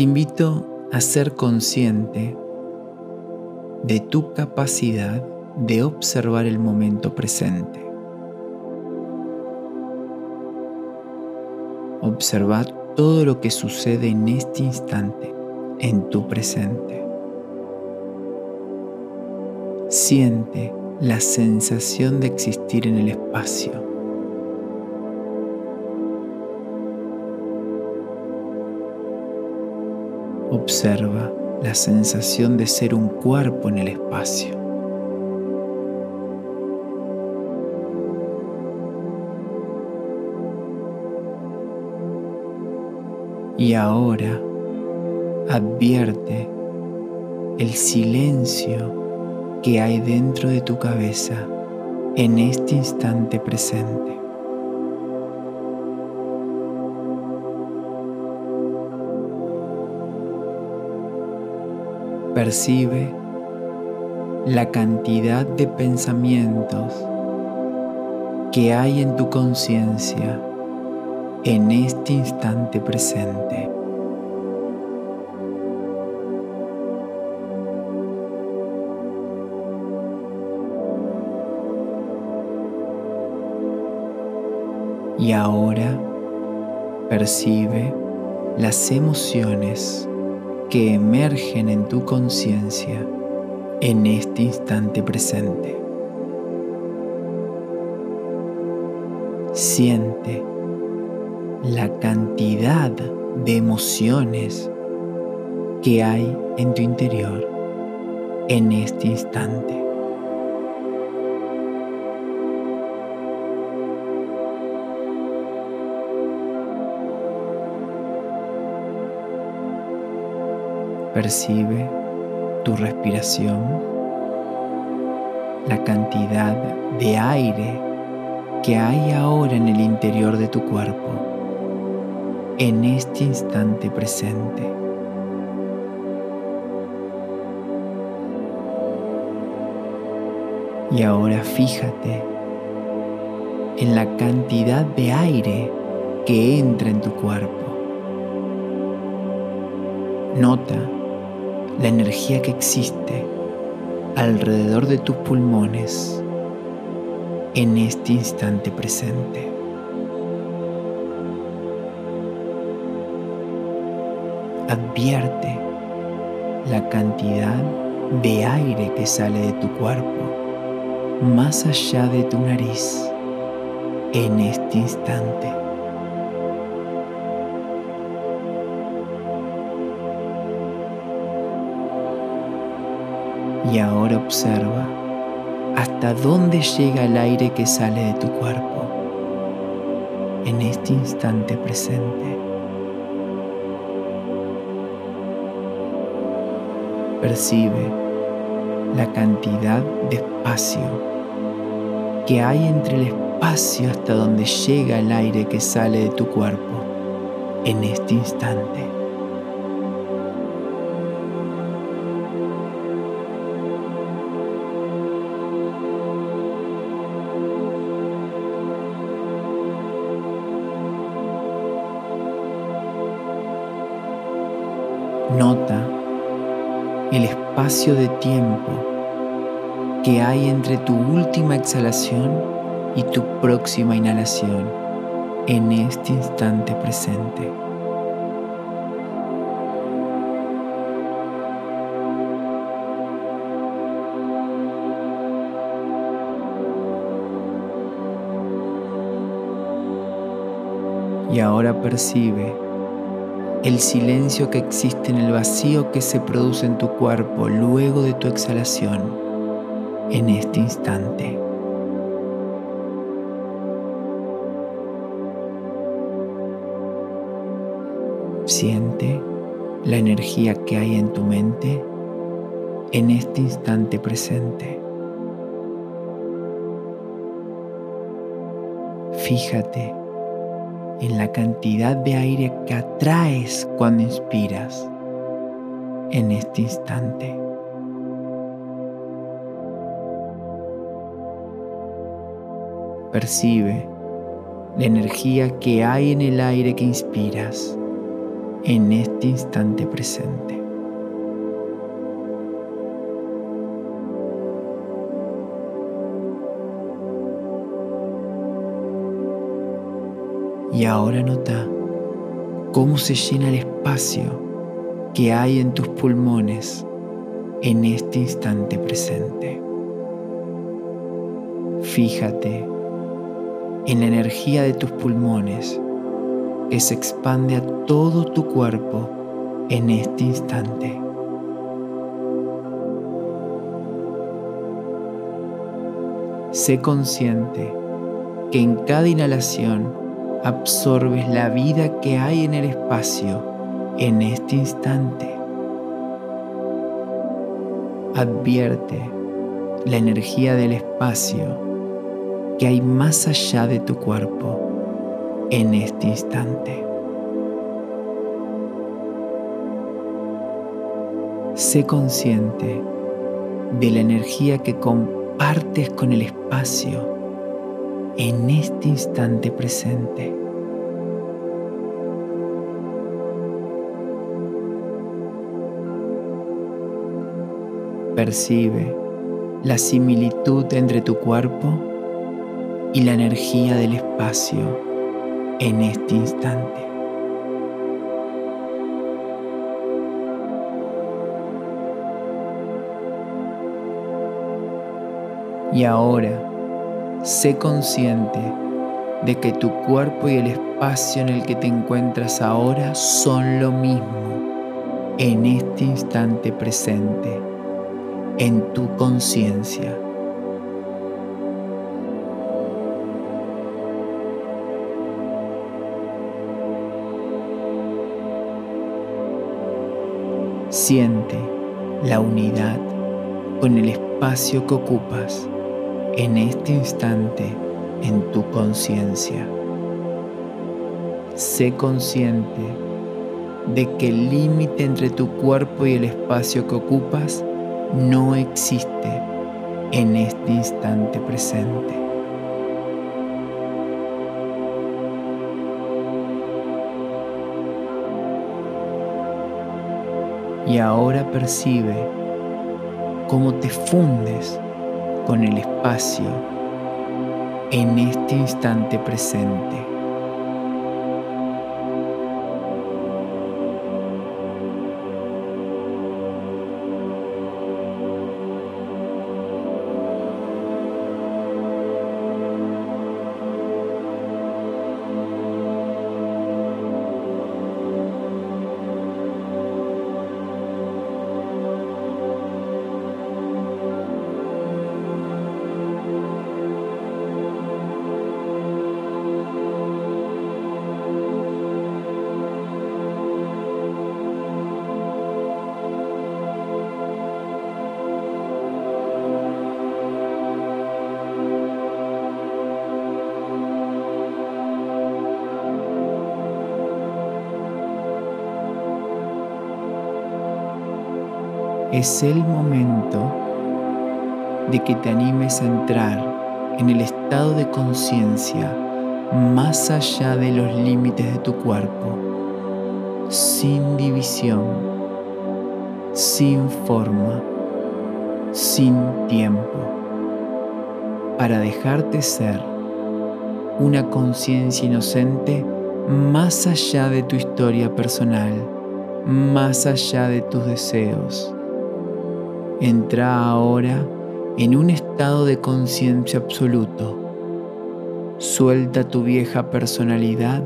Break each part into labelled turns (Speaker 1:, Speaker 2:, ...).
Speaker 1: te invito a ser consciente de tu capacidad de observar el momento presente. Observa todo lo que sucede en este instante, en tu presente. Siente la sensación de existir en el espacio. Observa la sensación de ser un cuerpo en el espacio. Y ahora advierte el silencio que hay dentro de tu cabeza en este instante presente. Percibe la cantidad de pensamientos que hay en tu conciencia en este instante presente. Y ahora percibe las emociones que emergen en tu conciencia en este instante presente. Siente la cantidad de emociones que hay en tu interior en este instante. Percibe tu respiración, la cantidad de aire que hay ahora en el interior de tu cuerpo en este instante presente. Y ahora fíjate en la cantidad de aire que entra en tu cuerpo. Nota la energía que existe alrededor de tus pulmones en este instante presente. advierte la cantidad de aire que sale de tu cuerpo más allá de tu nariz en este instante. Y ahora observa hasta dónde llega el aire que sale de tu cuerpo en este instante presente. Percibe la cantidad de espacio que hay entre el espacio hasta donde llega el aire que sale de tu cuerpo en este instante. Espacio de tiempo que hay entre tu última exhalación y tu próxima inhalación en este instante presente. Y ahora percibe el silencio que existe en el vacío que se produce en tu cuerpo luego de tu exhalación en este instante. Siente la energía que hay en tu mente en este instante presente. Fíjate en la cantidad de aire que atraes cuando inspiras en este instante. Percibe la energía que hay en el aire que inspiras en este instante presente. Ahora nota cómo se llena el espacio que hay en tus pulmones en este instante presente. Fíjate en la energía de tus pulmones que se expande a todo tu cuerpo en este instante. Sé consciente que en cada inhalación absorbes la vida que hay en el espacio en este instante. Advierte la energía del espacio que hay más allá de tu cuerpo en este instante. Sé consciente de la energía que compartes con el espacio en este instante presente. Percibe la similitud entre tu cuerpo y la energía del espacio en este instante. Y ahora, sé consciente de que tu cuerpo y el espacio en el que te encuentras ahora son lo mismo en este instante presente, en tu conciencia. Siente la unidad con el espacio que ocupas en este instante en tu conciencia. Sé consciente de que el límite entre tu cuerpo y el espacio que ocupas no existe en este instante presente. Y ahora percibe cómo te fundes con el espacio en este instante presente. Es el momento de que te animes a entrar en el estado de conciencia más allá de los límites de tu cuerpo, sin división, sin forma, sin tiempo, para dejarte ser una conciencia inocente más allá de tu historia personal, más allá de tus deseos Entra ahora en un estado de conciencia absoluto. Suelta tu vieja personalidad.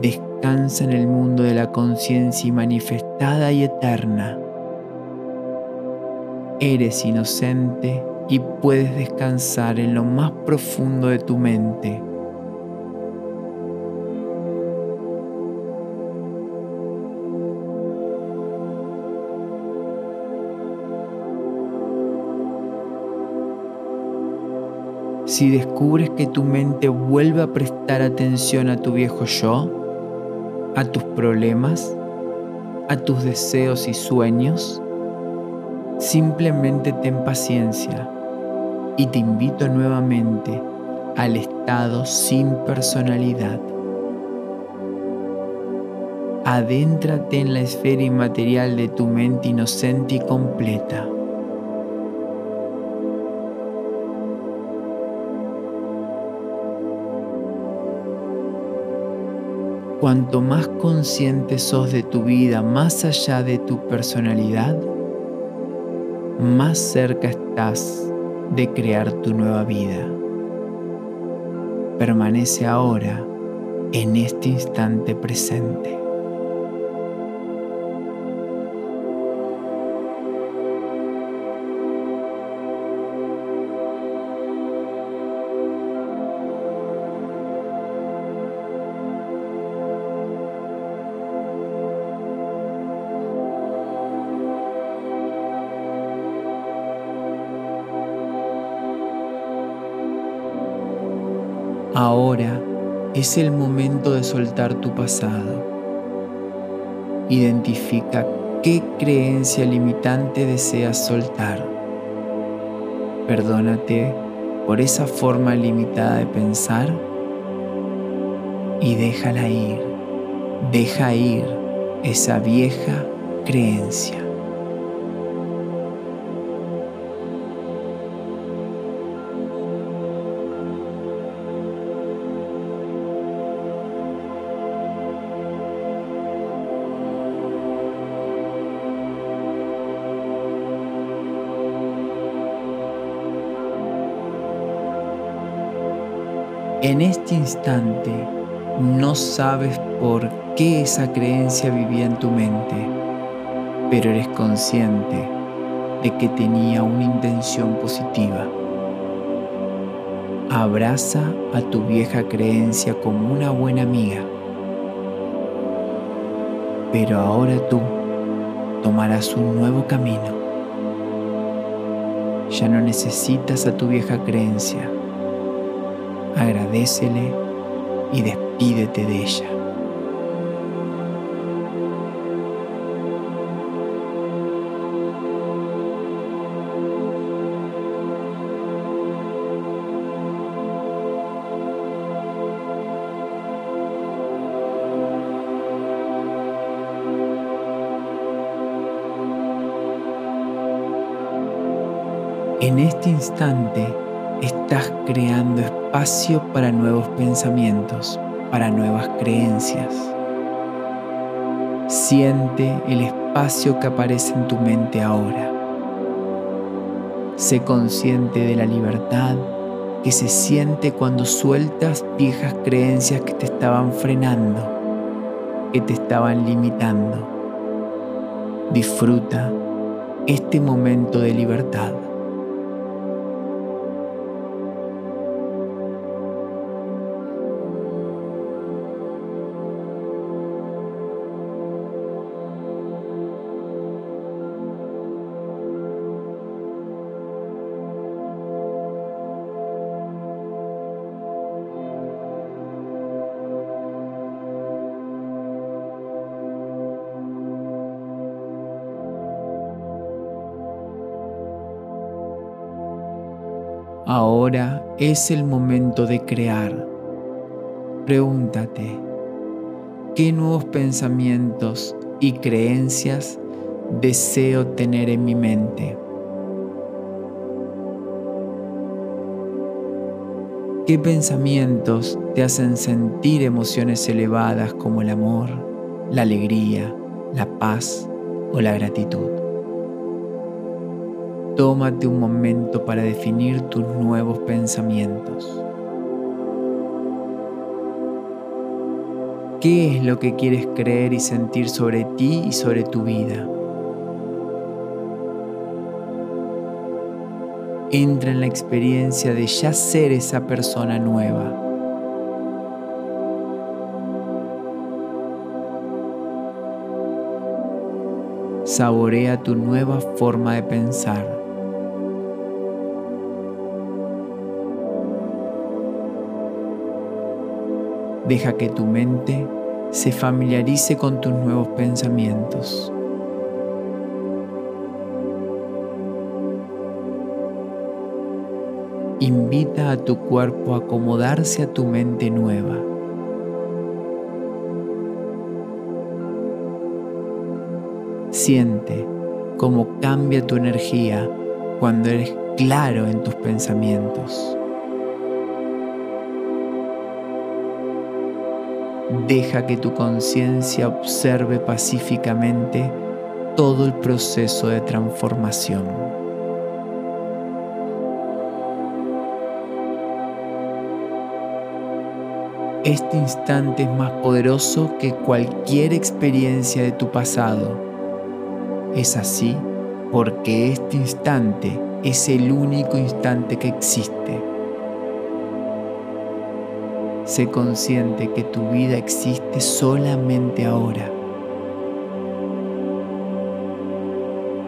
Speaker 1: Descansa en el mundo de la conciencia manifestada y eterna. Eres inocente y puedes descansar en lo más profundo de tu mente si descubres que tu mente vuelve a prestar atención a tu viejo yo, a tus problemas, a tus deseos y sueños, simplemente ten paciencia y te invito nuevamente al estado sin personalidad. Adéntrate en la esfera inmaterial de tu mente inocente y completa. Cuanto más consciente sos de tu vida más allá de tu personalidad, más cerca estás de crear tu nueva vida. Permanece ahora en este instante presente. Es el momento de soltar tu pasado. Identifica qué creencia limitante deseas soltar. Perdónate por esa forma limitada de pensar y déjala ir. Deja ir esa vieja creencia. En este instante no sabes por qué esa creencia vivía en tu mente, pero eres consciente de que tenía una intención positiva. Abraza a tu vieja creencia como una buena amiga. Pero ahora tú tomarás un nuevo camino. Ya no necesitas a tu vieja creencia agradecele y despídete de ella. En este instante estás creando espacio para nuevos pensamientos, para nuevas creencias. Siente el espacio que aparece en tu mente ahora. Sé consciente de la libertad que se siente cuando sueltas viejas creencias que te estaban frenando, que te estaban limitando. Disfruta este momento de libertad. Ahora es el momento de crear. Pregúntate, ¿qué nuevos pensamientos y creencias deseo tener en mi mente? ¿Qué pensamientos te hacen sentir emociones elevadas como el amor, la alegría, la paz o la gratitud? Tómate un momento para definir tus nuevos pensamientos. ¿Qué es lo que quieres creer y sentir sobre ti y sobre tu vida? Entra en la experiencia de ya ser esa persona nueva. Saborea tu nueva forma de pensar. Deja que tu mente se familiarice con tus nuevos pensamientos. Invita a tu cuerpo a acomodarse a tu mente nueva. Siente cómo cambia tu energía cuando eres claro en tus pensamientos. Deja que tu conciencia observe pacíficamente todo el proceso de transformación. Este instante es más poderoso que cualquier experiencia de tu pasado. Es así porque este instante es el único instante que existe. Sé consciente que tu vida existe solamente ahora.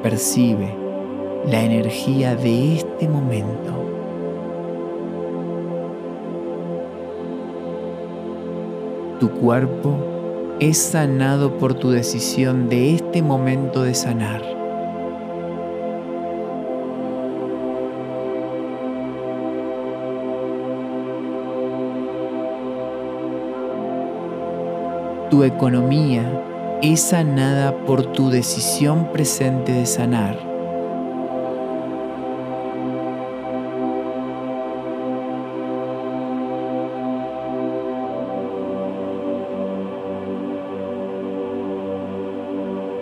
Speaker 1: Percibe la energía de este momento. Tu cuerpo es sanado por tu decisión de este momento de sanar. Tu economía es sanada por tu decisión presente de sanar.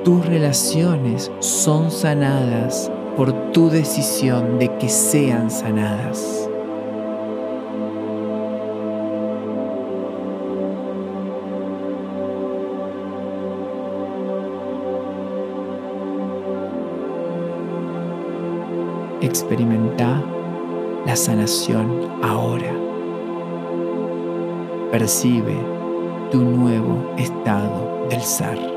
Speaker 1: Tus relaciones son sanadas por tu decisión de que sean sanadas. Experimenta la sanación ahora. Percibe tu nuevo estado del ser.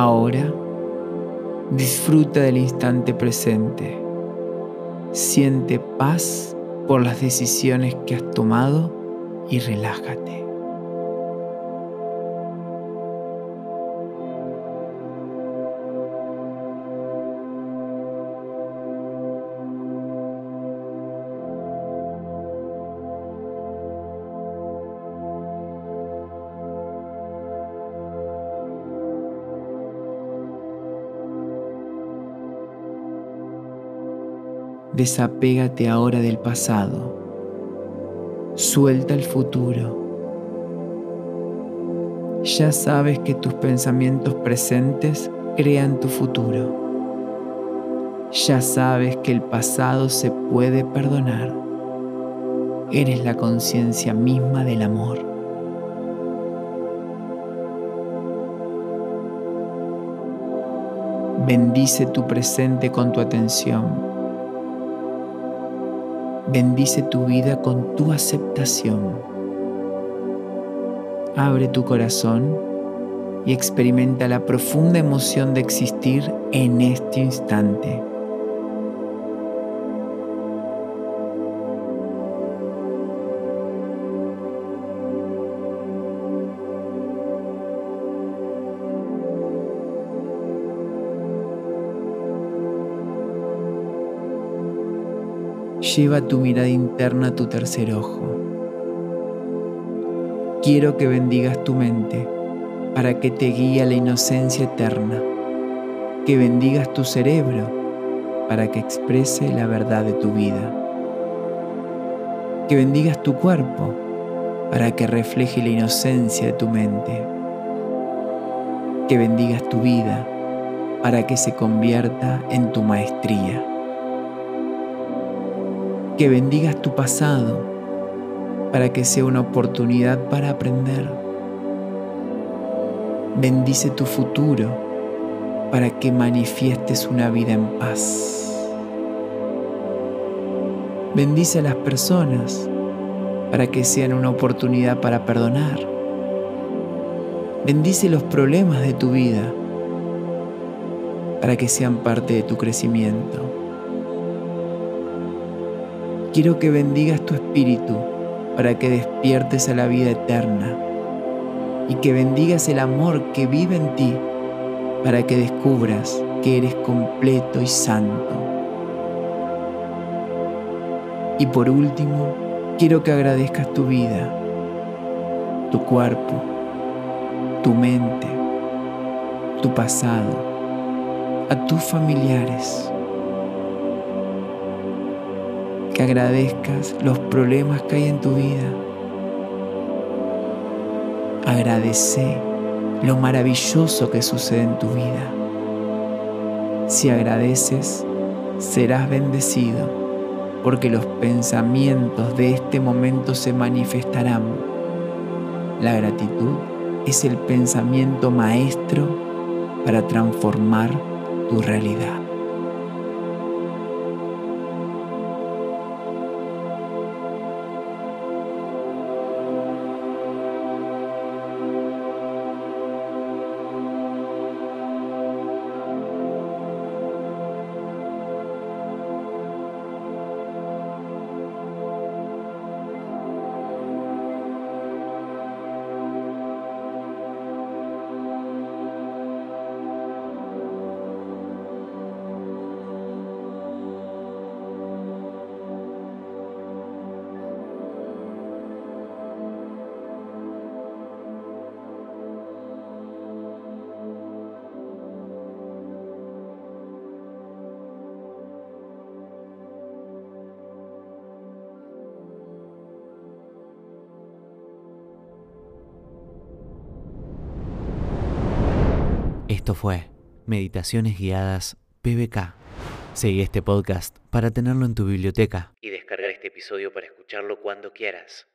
Speaker 1: Ahora disfruta del instante presente. Siente paz por las decisiones que has tomado y relájate. Desapégate ahora del pasado. Suelta el futuro. Ya sabes que tus pensamientos presentes crean tu futuro. Ya sabes que el pasado se puede perdonar. Eres la conciencia misma del amor. Bendice tu presente con tu atención Bendice tu vida con tu aceptación. Abre tu corazón y experimenta la profunda emoción de existir en este instante. Lleva tu mirada interna a tu tercer ojo. Quiero que bendigas tu mente para que te guíe a la inocencia eterna. Que bendigas tu cerebro para que exprese la verdad de tu vida. Que bendigas tu cuerpo para que refleje la inocencia de tu mente. Que bendigas tu vida para que se convierta en tu maestría que bendigas tu pasado para que sea una oportunidad para aprender. Bendice tu futuro para que manifiestes una vida en paz. Bendice a las personas para que sean una oportunidad para perdonar. Bendice los problemas de tu vida para que sean parte de tu crecimiento. Quiero que bendigas tu espíritu para que despiertes a la vida eterna y que bendigas el amor que vive en ti para que descubras que eres completo y santo. Y por último, quiero que agradezcas tu vida, tu cuerpo, tu mente, tu pasado, a tus familiares. Agradezcas los problemas que hay en tu vida. Agradece lo maravilloso que sucede en tu vida. Si agradeces, serás bendecido porque los pensamientos de este momento se manifestarán. La gratitud es el pensamiento maestro para transformar tu realidad.
Speaker 2: Esto fue Meditaciones Guiadas PBK. Seguí este podcast para tenerlo en tu biblioteca y descargar este episodio para escucharlo cuando quieras.